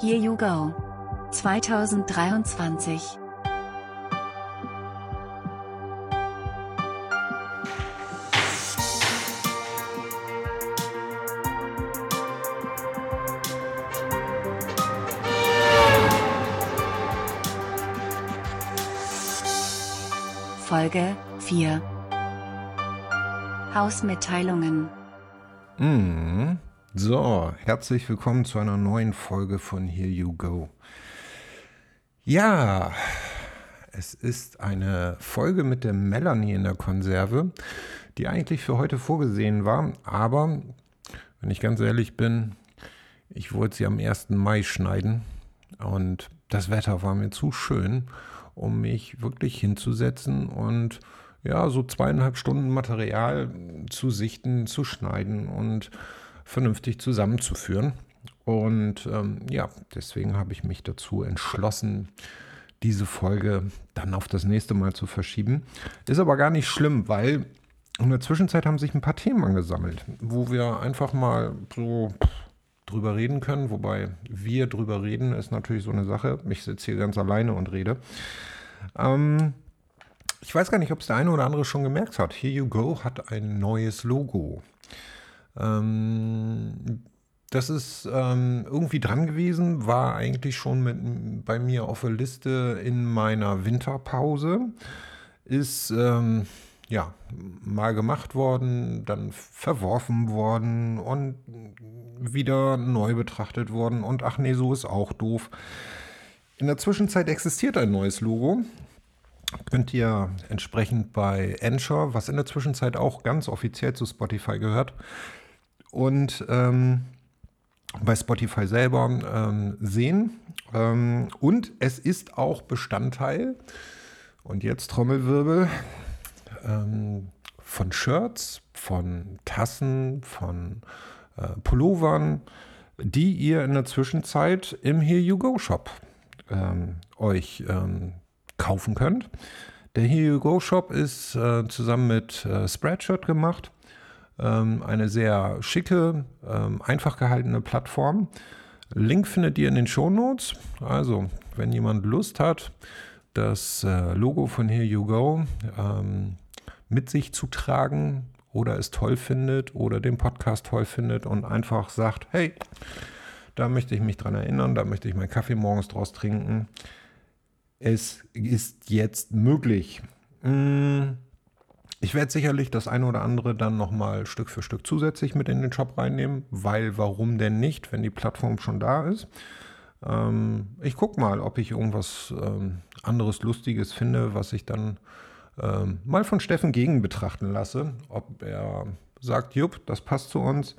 Here You Go 2023 Folge 4 Hausmitteilungen. Mm. So, herzlich willkommen zu einer neuen Folge von Here You Go. Ja, es ist eine Folge mit der Melanie in der Konserve, die eigentlich für heute vorgesehen war, aber wenn ich ganz ehrlich bin, ich wollte sie am 1. Mai schneiden und das Wetter war mir zu schön, um mich wirklich hinzusetzen und ja, so zweieinhalb Stunden Material zu sichten, zu schneiden und vernünftig zusammenzuführen. Und ähm, ja, deswegen habe ich mich dazu entschlossen, diese Folge dann auf das nächste Mal zu verschieben. Ist aber gar nicht schlimm, weil in der Zwischenzeit haben sich ein paar Themen angesammelt, wo wir einfach mal so drüber reden können. Wobei wir drüber reden ist natürlich so eine Sache. Ich sitze hier ganz alleine und rede. Ähm, ich weiß gar nicht, ob es der eine oder andere schon gemerkt hat. Here You Go hat ein neues Logo. Ähm, das ist ähm, irgendwie dran gewesen, war eigentlich schon mit, bei mir auf der Liste in meiner Winterpause. Ist ähm, ja mal gemacht worden, dann verworfen worden und wieder neu betrachtet worden. Und ach nee, so ist auch doof. In der Zwischenzeit existiert ein neues Logo könnt ihr entsprechend bei Anchor, was in der Zwischenzeit auch ganz offiziell zu Spotify gehört, und ähm, bei Spotify selber ähm, sehen. Ähm, und es ist auch Bestandteil, und jetzt Trommelwirbel, ähm, von Shirts, von Tassen, von äh, Pullovern, die ihr in der Zwischenzeit im Here You Go Shop ähm, euch ähm, kaufen könnt. Der Here You Go Shop ist äh, zusammen mit äh, Spreadshirt gemacht. Ähm, eine sehr schicke, ähm, einfach gehaltene Plattform. Link findet ihr in den Show Notes. Also, wenn jemand Lust hat, das äh, Logo von Here You Go ähm, mit sich zu tragen oder es toll findet oder den Podcast toll findet und einfach sagt, hey, da möchte ich mich dran erinnern, da möchte ich meinen Kaffee morgens draus trinken es ist jetzt möglich. Mm, ich werde sicherlich das eine oder andere dann nochmal Stück für Stück zusätzlich mit in den Shop reinnehmen, weil warum denn nicht, wenn die Plattform schon da ist. Ähm, ich gucke mal, ob ich irgendwas ähm, anderes Lustiges finde, was ich dann ähm, mal von Steffen gegen betrachten lasse. Ob er sagt, jupp, das passt zu uns.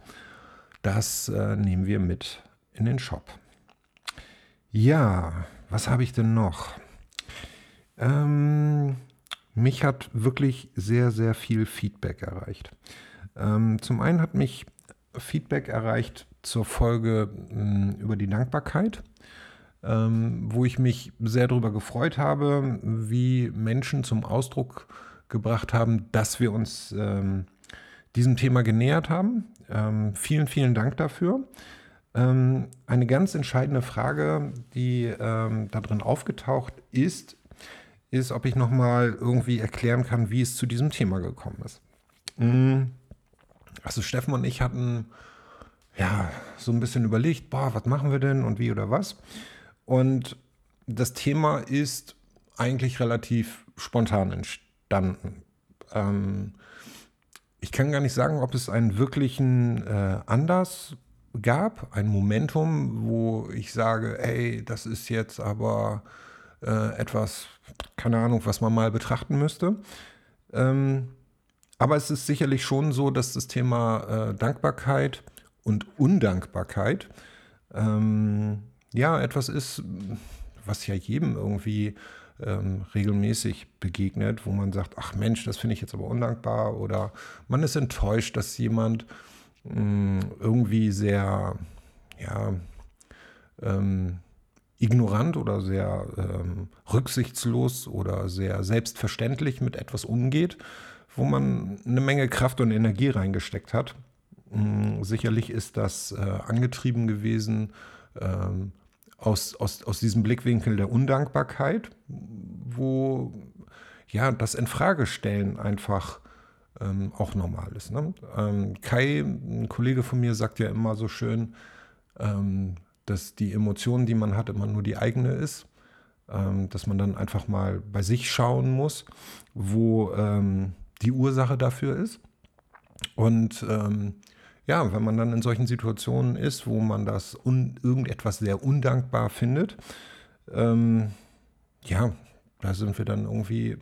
Das äh, nehmen wir mit in den Shop. Ja, was habe ich denn noch? Ähm, mich hat wirklich sehr, sehr viel Feedback erreicht. Ähm, zum einen hat mich Feedback erreicht zur Folge mh, hm, über die Dankbarkeit, ähm, wo ich mich sehr darüber gefreut habe, wie Menschen zum Ausdruck gebracht haben, dass wir uns ähm, diesem Thema genähert haben. Ähm, vielen, vielen Dank dafür. Ähm, eine ganz entscheidende Frage, die ähm, da drin aufgetaucht ist, ist, ob ich nochmal irgendwie erklären kann, wie es zu diesem Thema gekommen ist. Mm. Also Steffen und ich hatten ja so ein bisschen überlegt, boah, was machen wir denn und wie oder was. Und das Thema ist eigentlich relativ spontan entstanden. Ähm, ich kann gar nicht sagen, ob es einen wirklichen äh, Anlass gab, ein Momentum, wo ich sage, ey, das ist jetzt aber äh, etwas, keine Ahnung, was man mal betrachten müsste. Ähm, aber es ist sicherlich schon so, dass das Thema äh, Dankbarkeit und Undankbarkeit ähm, ja etwas ist, was ja jedem irgendwie ähm, regelmäßig begegnet, wo man sagt, ach Mensch, das finde ich jetzt aber undankbar oder man ist enttäuscht, dass jemand mh, mm, irgendwie sehr, ja, ähm, ignorant oder sehr ähm, rücksichtslos oder sehr selbstverständlich mit etwas umgeht, wo man eine Menge Kraft und Energie reingesteckt hat. Ähm, sicherlich ist das äh, angetrieben gewesen ähm, aus, aus, aus diesem Blickwinkel der Undankbarkeit, wo ja das Infragestellen einfach ähm, auch normal ist. Ne? Ähm, Kai, ein Kollege von mir, sagt ja immer so schön, ähm, dass die Emotion, die man hat, immer nur die eigene ist. Ähm, dass man dann einfach mal bei sich schauen muss, wo ähm, die Ursache dafür ist. Und ähm, ja, wenn man dann in solchen Situationen ist, wo man das irgendetwas sehr undankbar findet, ähm, ja, da sind wir dann irgendwie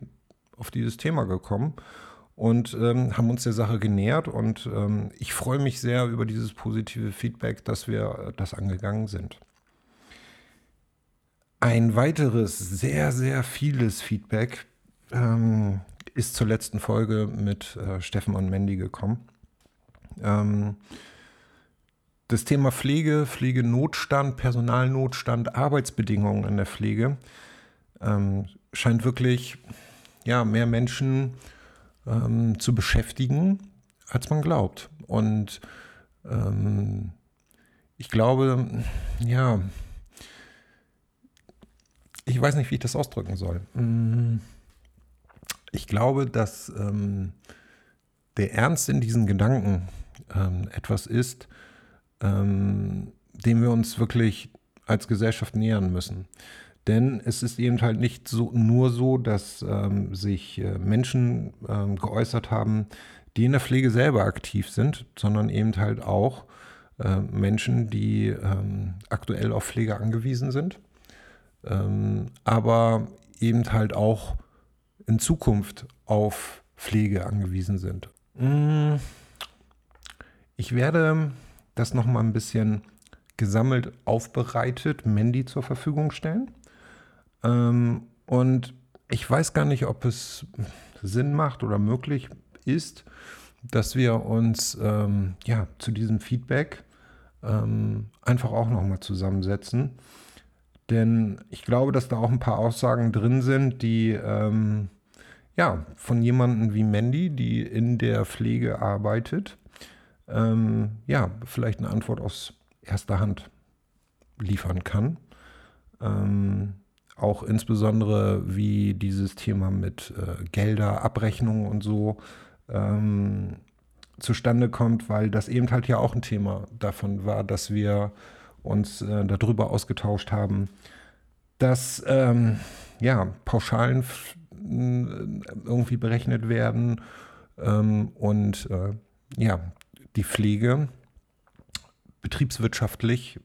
auf dieses Thema gekommen und ähm, haben uns der Sache genähert. Und ähm, ich freue mich sehr über dieses positive Feedback, dass wir das angegangen sind. Ein weiteres sehr, sehr vieles Feedback ähm, ist zur letzten Folge mit äh, Steffen und Mandy gekommen. Ähm, das Thema Pflege, Pflegenotstand, Personalnotstand, Arbeitsbedingungen in der Pflege ähm, scheint wirklich ja, mehr Menschen ähm, zu beschäftigen, als man glaubt. Und ähm, ich glaube, ja, ich weiß nicht, wie ich das ausdrücken soll. Mm, ich glaube, dass ähm, der Ernst in diesen Gedanken ähm, etwas ist, ähm, dem wir uns wirklich als Gesellschaft nähern müssen. Denn es ist eben halt nicht so, nur so, dass ähm, sich äh, Menschen ähm, geäußert haben, die in der Pflege selber aktiv sind, sondern eben halt auch äh, Menschen, die ähm, aktuell auf Pflege angewiesen sind, ähm, aber eben halt auch in Zukunft auf Pflege angewiesen sind. Mm. Ich werde das nochmal ein bisschen gesammelt aufbereitet Mandy zur Verfügung stellen. Ähm, und ich weiß gar nicht, ob es Sinn macht oder möglich ist, dass wir uns ähm, ja, zu diesem Feedback ähm, einfach auch nochmal zusammensetzen. Denn ich glaube, dass da auch ein paar Aussagen drin sind, die ähm, ja von jemandem wie Mandy, die in der Pflege arbeitet, ähm, ja, vielleicht eine Antwort aus erster Hand liefern kann. Auch insbesondere, wie dieses Thema mit äh, Gelder, Abrechnungen und so ähm, zustande kommt, weil das eben halt ja auch ein Thema davon war, dass wir uns äh, darüber ausgetauscht haben, dass ähm, ja, Pauschalen irgendwie berechnet werden ähm, und äh, ja, die Pflege betriebswirtschaftlich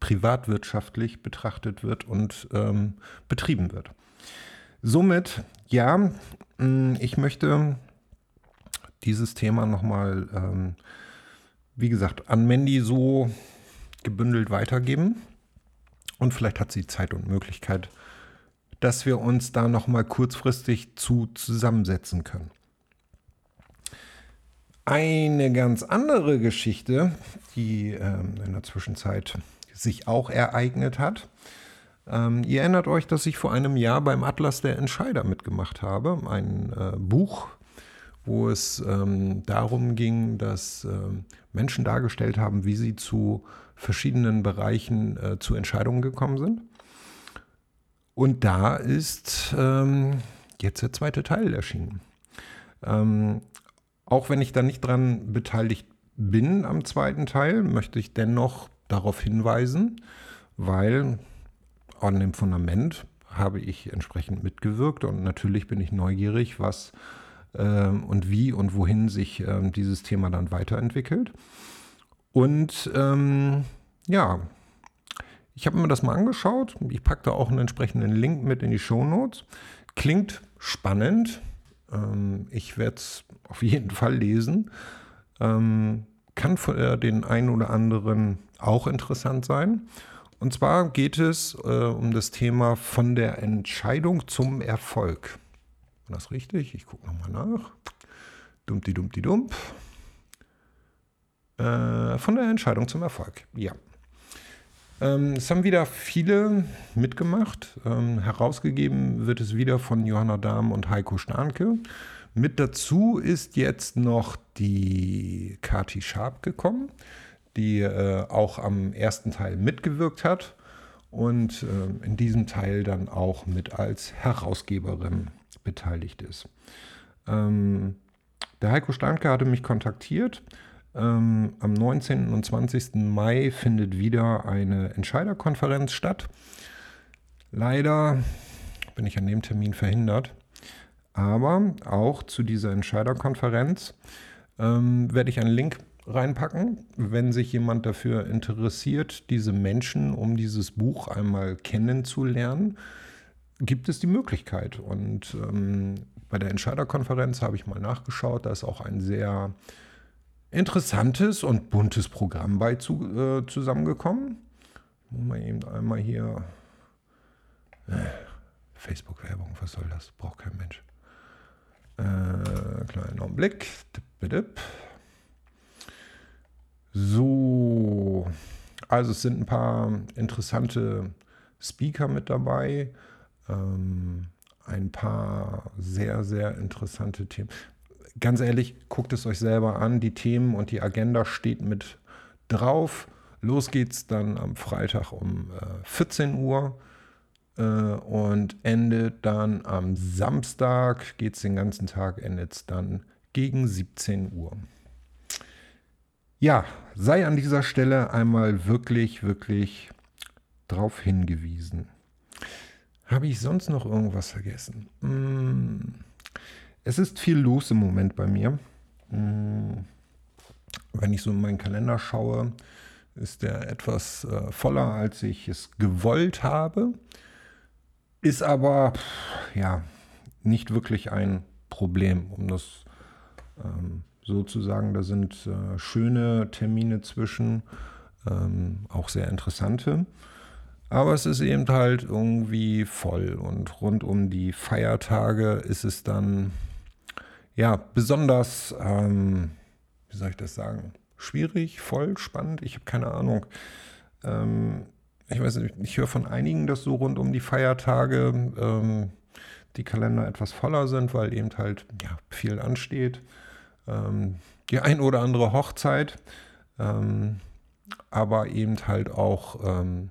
privatwirtschaftlich betrachtet wird und ähm, betrieben wird. Somit, ja, mm, ich möchte dieses Thema nochmal, ähm, wie gesagt, an Mandy so gebündelt weitergeben. Und vielleicht hat sie Zeit und Möglichkeit, dass wir uns da nochmal kurzfristig zu zusammensetzen können. Eine ganz andere Geschichte, die ähm, in der Zwischenzeit sich auch ereignet hat. Ähm, ihr erinnert euch, dass ich vor einem Jahr beim Atlas der Entscheider mitgemacht habe, ein äh, Buch, wo es ähm, darum ging, dass äh, Menschen dargestellt haben, wie sie zu verschiedenen Bereichen äh, zu Entscheidungen gekommen sind. Und da ist ähm, jetzt der zweite Teil erschienen. Ähm, auch wenn ich da nicht dran beteiligt bin am zweiten Teil, möchte ich dennoch darauf hinweisen, weil an dem Fundament habe ich entsprechend mitgewirkt und natürlich bin ich neugierig, was ähm, und wie und wohin sich ähm, dieses Thema dann weiterentwickelt. Und ähm, ja, ich habe mir das mal angeschaut. Ich packe da auch einen entsprechenden Link mit in die Show Notes. Klingt spannend. Ähm, ich werde es auf jeden Fall lesen. Ähm, kann für den einen oder anderen auch interessant sein. Und zwar geht es äh, um das Thema von der Entscheidung zum Erfolg. War das richtig? Ich gucke nochmal nach. Dumpti, dumpti, dump. Äh, von der Entscheidung zum Erfolg, ja. Ähm, es haben wieder viele mitgemacht. Ähm, herausgegeben wird es wieder von Johanna Dahm und Heiko Starnke. Mit dazu ist jetzt noch die Kati Sharp gekommen die äh, auch am ersten Teil mitgewirkt hat. und äh, in diesem Teil dann auch mit als Herausgeberin beteiligt ist. Ähm, der Heiko Steinke hatte mich kontaktiert. Ähm, am 19. und 20. Mai findet wieder eine Entscheiderkonferenz statt. Leider bin ich an dem Termin verhindert. Aber auch zu dieser Entscheiderkonferenz ähm, werde ich einen Link reinpacken, wenn sich jemand dafür interessiert, diese Menschen um dieses Buch einmal kennenzulernen, gibt es die Möglichkeit. Und ähm, bei der Entscheiderkonferenz habe ich mal nachgeschaut, da ist auch ein sehr interessantes und buntes Programm bei zu, äh, zusammengekommen. Mal eben einmal hier. Äh, Facebook-Werbung, was soll das? Braucht kein Mensch. Äh, kleinen Augenblick. So, also es sind ein paar interessante Speaker mit dabei, ähm, ein paar sehr, sehr interessante Themen. Ganz ehrlich, guckt es euch selber an. Die Themen und die Agenda steht mit drauf. Los geht's dann am Freitag um äh, 14 Uhr und endet dann am Samstag, geht es den ganzen Tag, endet es dann gegen 17 Uhr. Ja, sei an dieser Stelle einmal wirklich, wirklich darauf hingewiesen. Habe ich sonst noch irgendwas vergessen? Hm, es ist viel los im Moment bei mir. Hm, wenn ich so in meinen Kalender schaue, ist der etwas äh, voller, als ich es gewollt habe. Ist aber ja nicht wirklich ein Problem, um das ähm, sozusagen. Da sind äh, schöne Termine zwischen, ähm, auch sehr interessante. Aber es ist eben halt irgendwie voll und rund um die Feiertage ist es dann ja besonders, ähm, wie soll ich das sagen, schwierig, voll, spannend. Ich habe keine Ahnung. Ähm, ich weiß nicht, ich höre von einigen, dass so rund um die Feiertage ähm, die Kalender etwas voller sind, weil eben halt ja, viel ansteht ähm, die ein oder andere Hochzeit, ähm, aber eben halt auch ähm,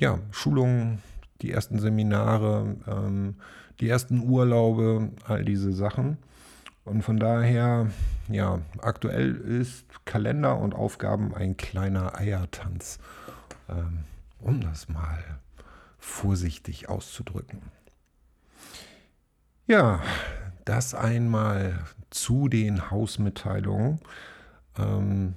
ja, Schulungen, die ersten Seminare, ähm, die ersten Urlaube, all diese Sachen. Und von daher, ja, aktuell ist Kalender und Aufgaben ein kleiner Eiertanz, um das mal vorsichtig auszudrücken. Ja, das einmal zu den Hausmitteilungen. Ähm,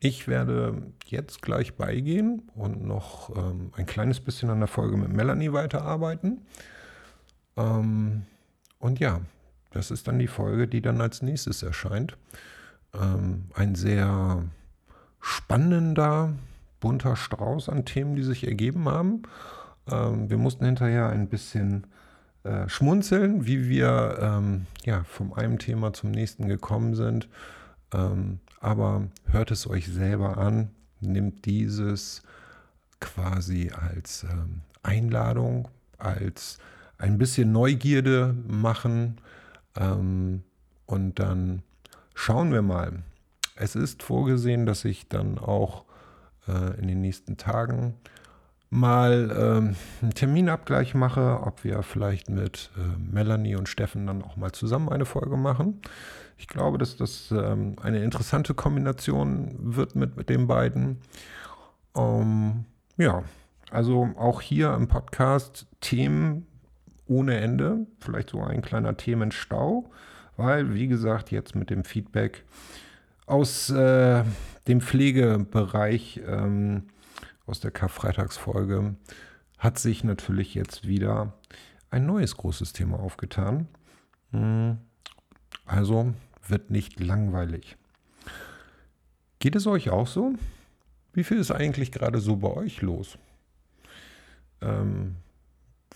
ich werde jetzt gleich beigehen und noch ähm, ein kleines bisschen an der Folge mit Melanie weiterarbeiten. Ähm, und ja, das ist dann die Folge, die dann als nächstes erscheint. Ähm, ein sehr spannender, bunter Strauß an Themen, die sich ergeben haben. Ähm, wir mussten hinterher ein bisschen äh, schmunzeln, wie wir ähm, ja, vom einem Thema zum nächsten gekommen sind. Ähm, aber hört es euch selber an, nimmt dieses quasi als ähm, Einladung, als ein bisschen Neugierde machen ähm, und dann schauen wir mal. Es ist vorgesehen, dass ich dann auch äh, in den nächsten Tagen mal ähm, einen Terminabgleich mache, ob wir vielleicht mit äh, Melanie und Steffen dann auch mal zusammen eine Folge machen. Ich glaube, dass das ähm, eine interessante Kombination wird mit, mit den beiden. Ähm, ja, also auch hier im Podcast Themen ohne Ende, vielleicht so ein kleiner Themenstau, weil, wie gesagt, jetzt mit dem Feedback aus äh, dem Pflegebereich ähm, aus der Karfreitagsfolge hat sich natürlich jetzt wieder ein neues großes Thema aufgetan. Hm, also wird nicht langweilig. Geht es euch auch so? Wie viel ist eigentlich gerade so bei euch los? Ähm,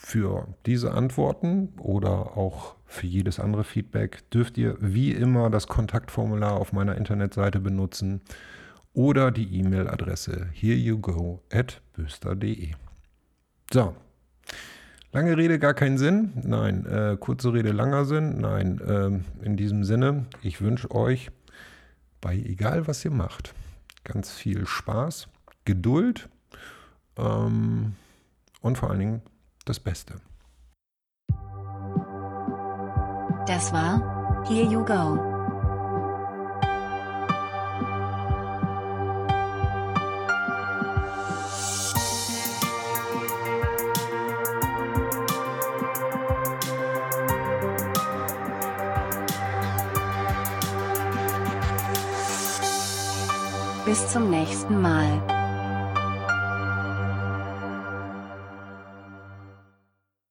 für diese Antworten oder auch für jedes andere Feedback dürft ihr wie immer das Kontaktformular auf meiner Internetseite benutzen oder die E-Mail-Adresse hereyougo at böster.de. So. Lange Rede, gar keinen Sinn? Nein. Äh, kurze Rede, langer Sinn? Nein. Ähm, in diesem Sinne, ich wünsche euch bei egal was ihr macht, ganz viel Spaß, Geduld ähm, und vor allen Dingen das Beste. Das war Here You Go. Bis zum nächsten Mal.